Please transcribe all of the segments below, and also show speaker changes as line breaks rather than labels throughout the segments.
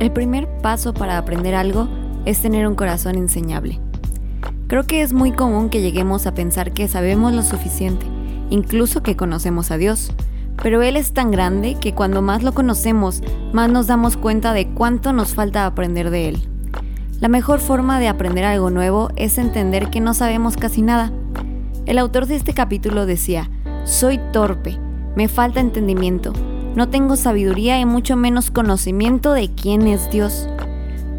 El primer paso para aprender algo es tener un corazón enseñable. Creo que es muy común que lleguemos a pensar que sabemos lo suficiente, incluso que conocemos a Dios, pero Él es tan grande que cuando más lo conocemos, más nos damos cuenta de cuánto nos falta aprender de Él. La mejor forma de aprender algo nuevo es entender que no sabemos casi nada. El autor de este capítulo decía, soy torpe, me falta entendimiento, no tengo sabiduría y mucho menos conocimiento de quién es Dios.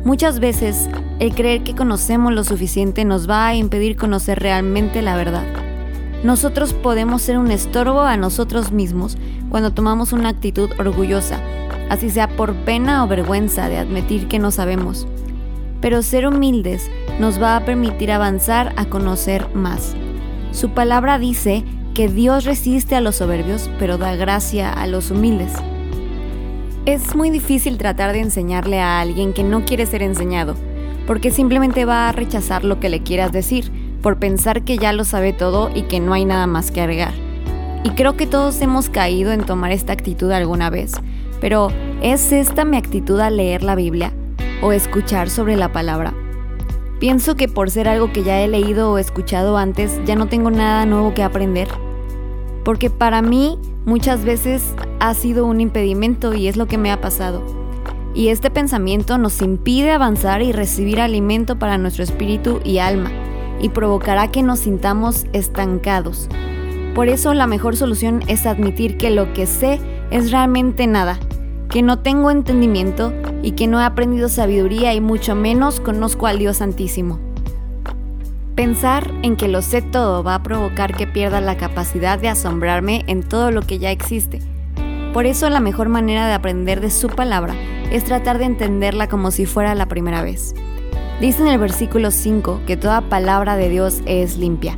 Muchas veces, el creer que conocemos lo suficiente nos va a impedir conocer realmente la verdad. Nosotros podemos ser un estorbo a nosotros mismos cuando tomamos una actitud orgullosa, así sea por pena o vergüenza de admitir que no sabemos. Pero ser humildes nos va a permitir avanzar a conocer más. Su palabra dice que Dios resiste a los soberbios, pero da gracia a los humildes. Es muy difícil tratar de enseñarle a alguien que no quiere ser enseñado, porque simplemente va a rechazar lo que le quieras decir, por pensar que ya lo sabe todo y que no hay nada más que agregar. Y creo que todos hemos caído en tomar esta actitud alguna vez, pero ¿es esta mi actitud al leer la Biblia o escuchar sobre la palabra? Pienso que por ser algo que ya he leído o escuchado antes, ya no tengo nada nuevo que aprender. Porque para mí muchas veces ha sido un impedimento y es lo que me ha pasado. Y este pensamiento nos impide avanzar y recibir alimento para nuestro espíritu y alma, y provocará que nos sintamos estancados. Por eso la mejor solución es admitir que lo que sé es realmente nada, que no tengo entendimiento y que no he aprendido sabiduría y mucho menos conozco al Dios Santísimo. Pensar en que lo sé todo va a provocar que pierda la capacidad de asombrarme en todo lo que ya existe. Por eso la mejor manera de aprender de su palabra es tratar de entenderla como si fuera la primera vez. Dice en el versículo 5 que toda palabra de Dios es limpia.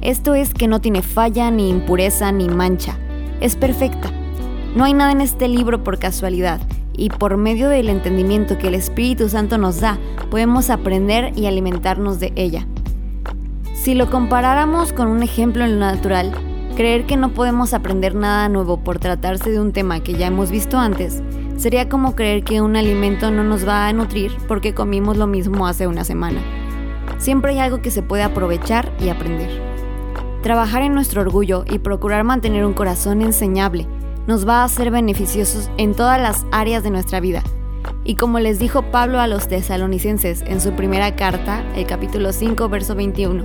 Esto es que no tiene falla, ni impureza, ni mancha. Es perfecta. No hay nada en este libro por casualidad, y por medio del entendimiento que el Espíritu Santo nos da, podemos aprender y alimentarnos de ella. Si lo comparáramos con un ejemplo en lo natural, creer que no podemos aprender nada nuevo por tratarse de un tema que ya hemos visto antes, sería como creer que un alimento no nos va a nutrir porque comimos lo mismo hace una semana. Siempre hay algo que se puede aprovechar y aprender. Trabajar en nuestro orgullo y procurar mantener un corazón enseñable nos va a ser beneficiosos en todas las áreas de nuestra vida. Y como les dijo Pablo a los tesalonicenses en su primera carta, el capítulo 5, verso 21,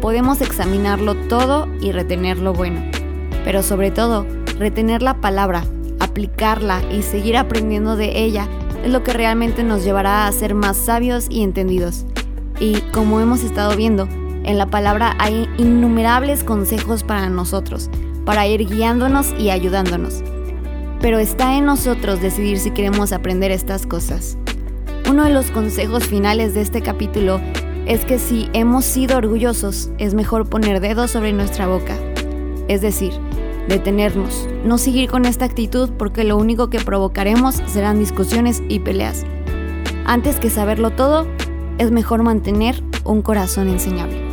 podemos examinarlo todo y retener lo bueno. Pero sobre todo, retener la palabra, aplicarla y seguir aprendiendo de ella es lo que realmente nos llevará a ser más sabios y entendidos. Y como hemos estado viendo, en la palabra hay innumerables consejos para nosotros, para ir guiándonos y ayudándonos. Pero está en nosotros decidir si queremos aprender estas cosas. Uno de los consejos finales de este capítulo es que si hemos sido orgullosos, es mejor poner dedos sobre nuestra boca. Es decir, detenernos, no seguir con esta actitud porque lo único que provocaremos serán discusiones y peleas. Antes que saberlo todo, es mejor mantener un corazón enseñable.